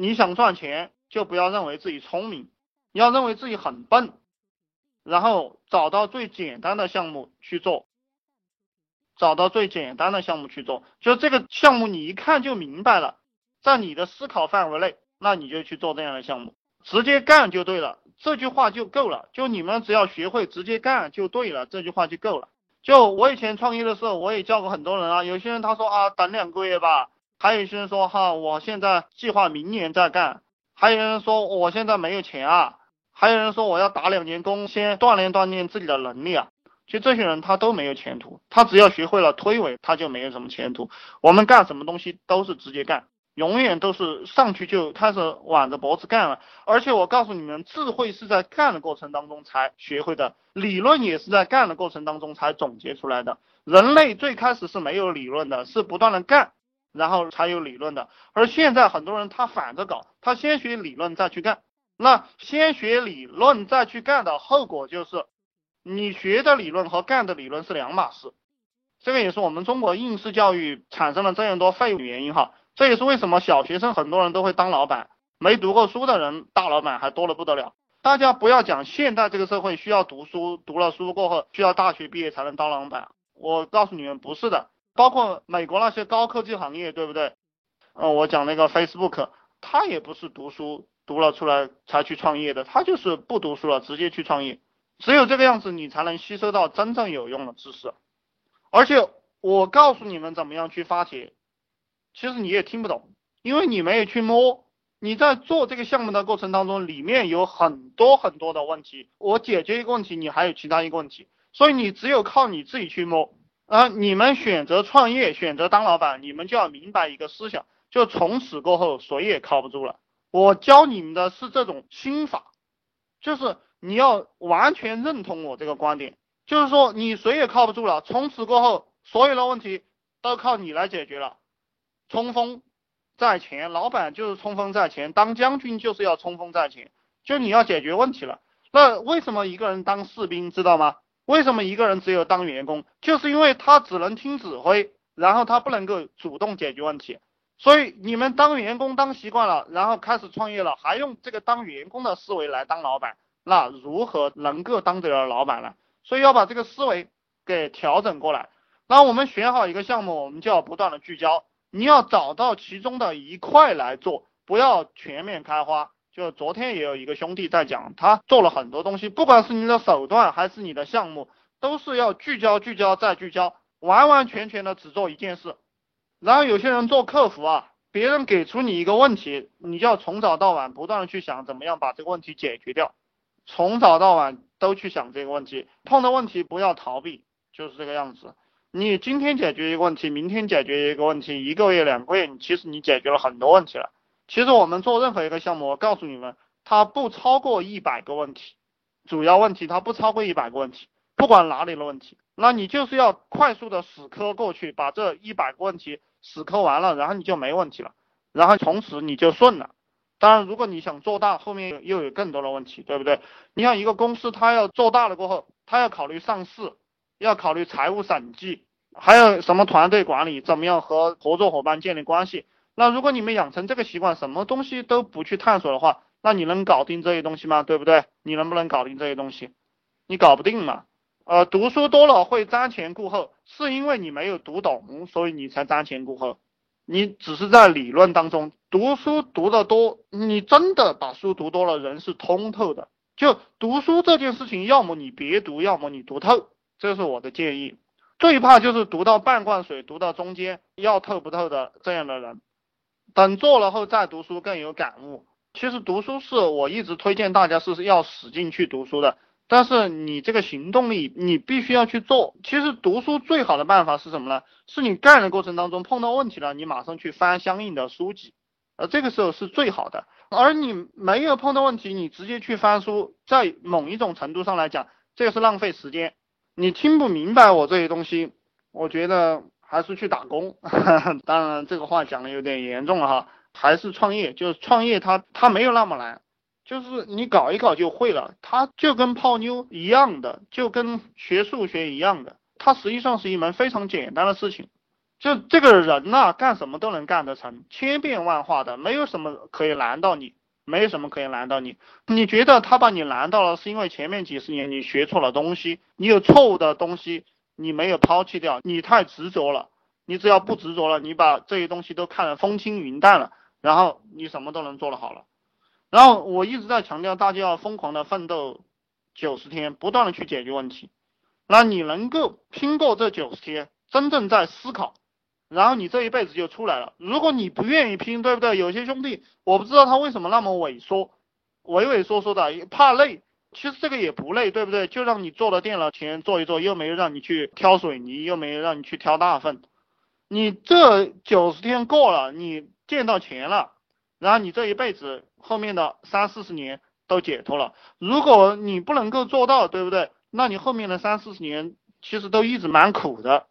你想赚钱，就不要认为自己聪明，要认为自己很笨，然后找到最简单的项目去做，找到最简单的项目去做，就这个项目你一看就明白了，在你的思考范围内，那你就去做这样的项目，直接干就对了，这句话就够了，就你们只要学会直接干就对了，这句话就够了。就我以前创业的时候，我也教过很多人啊，有些人他说啊，等两个月吧。还有一些人说哈，我现在计划明年再干。还有人说我现在没有钱啊。还有人说我要打两年工，先锻炼锻炼自己的能力啊。其实这些人他都没有前途，他只要学会了推诿，他就没有什么前途。我们干什么东西都是直接干，永远都是上去就开始挽着脖子干了。而且我告诉你们，智慧是在干的过程当中才学会的，理论也是在干的过程当中才总结出来的。人类最开始是没有理论的，是不断的干。然后才有理论的，而现在很多人他反着搞，他先学理论再去干，那先学理论再去干的后果就是，你学的理论和干的理论是两码事，这个也是我们中国应试教育产生了这样多废物原因哈，这也是为什么小学生很多人都会当老板，没读过书的人大老板还多的不得了。大家不要讲现在这个社会需要读书，读了书过后需要大学毕业才能当老板，我告诉你们不是的。包括美国那些高科技行业，对不对？嗯，我讲那个 Facebook，他也不是读书读了出来才去创业的，他就是不读书了直接去创业。只有这个样子，你才能吸收到真正有用的知识。而且我告诉你们怎么样去发帖，其实你也听不懂，因为你没有去摸。你在做这个项目的过程当中，里面有很多很多的问题，我解决一个问题，你还有其他一个问题，所以你只有靠你自己去摸。啊，你们选择创业，选择当老板，你们就要明白一个思想，就从此过后谁也靠不住了。我教你们的是这种心法，就是你要完全认同我这个观点，就是说你谁也靠不住了，从此过后所有的问题都靠你来解决了。冲锋在前，老板就是冲锋在前，当将军就是要冲锋在前，就你要解决问题了。那为什么一个人当士兵，知道吗？为什么一个人只有当员工？就是因为他只能听指挥，然后他不能够主动解决问题。所以你们当员工当习惯了，然后开始创业了，还用这个当员工的思维来当老板，那如何能够当得了老板呢？所以要把这个思维给调整过来。那我们选好一个项目，我们就要不断的聚焦，你要找到其中的一块来做，不要全面开花。就昨天也有一个兄弟在讲，他做了很多东西，不管是你的手段还是你的项目，都是要聚焦、聚焦再聚焦，完完全全的只做一件事。然后有些人做客服啊，别人给出你一个问题，你就要从早到晚不断的去想怎么样把这个问题解决掉，从早到晚都去想这个问题，碰到问题不要逃避，就是这个样子。你今天解决一个问题，明天解决一个问题，一个月、两个月，其实你解决了很多问题了。其实我们做任何一个项目，我告诉你们，它不超过一百个问题，主要问题它不超过一百个问题，不管哪里的问题，那你就是要快速的死磕过去，把这一百个问题死磕完了，然后你就没问题了，然后从此你就顺了。当然，如果你想做大，后面又有更多的问题，对不对？你像一个公司，它要做大了过后，它要考虑上市，要考虑财务审计，还有什么团队管理，怎么样和合作伙伴建立关系。那如果你们养成这个习惯，什么东西都不去探索的话，那你能搞定这些东西吗？对不对？你能不能搞定这些东西？你搞不定嘛。呃，读书多了会瞻前顾后，是因为你没有读懂，所以你才瞻前顾后。你只是在理论当中读书读得多，你真的把书读多了，人是通透的。就读书这件事情，要么你别读，要么你读透，这是我的建议。最怕就是读到半罐水，读到中间要透不透的这样的人。等做了后再读书更有感悟。其实读书是我一直推荐大家是要使劲去读书的，但是你这个行动力你必须要去做。其实读书最好的办法是什么呢？是你干的过程当中碰到问题了，你马上去翻相应的书籍，呃，这个时候是最好的。而你没有碰到问题，你直接去翻书，在某一种程度上来讲，这个是浪费时间。你听不明白我这些东西，我觉得。还是去打工，当然这个话讲的有点严重了哈。还是创业，就是创业，它它没有那么难，就是你搞一搞就会了。它就跟泡妞一样的，就跟学数学一样的，它实际上是一门非常简单的事情。就这个人呐，干什么都能干得成，千变万化的，没有什么可以难到你，没有什么可以难到你。你觉得他把你难到了，是因为前面几十年你学错了东西，你有错误的东西，你没有抛弃掉，你太执着了。你只要不执着了，你把这些东西都看得风轻云淡了，然后你什么都能做得好了。然后我一直在强调，大家要疯狂的奋斗九十天，不断的去解决问题。那你能够拼过这九十天，真正在思考。然后你这一辈子就出来了。如果你不愿意拼，对不对？有些兄弟，我不知道他为什么那么萎缩，畏畏缩缩的，怕累。其实这个也不累，对不对？就让你坐到电脑前坐一坐，又没有让你去挑水泥，又没有让你去挑大粪。你这九十天过了，你见到钱了，然后你这一辈子后面的三四十年都解脱了。如果你不能够做到，对不对？那你后面的三四十年其实都一直蛮苦的。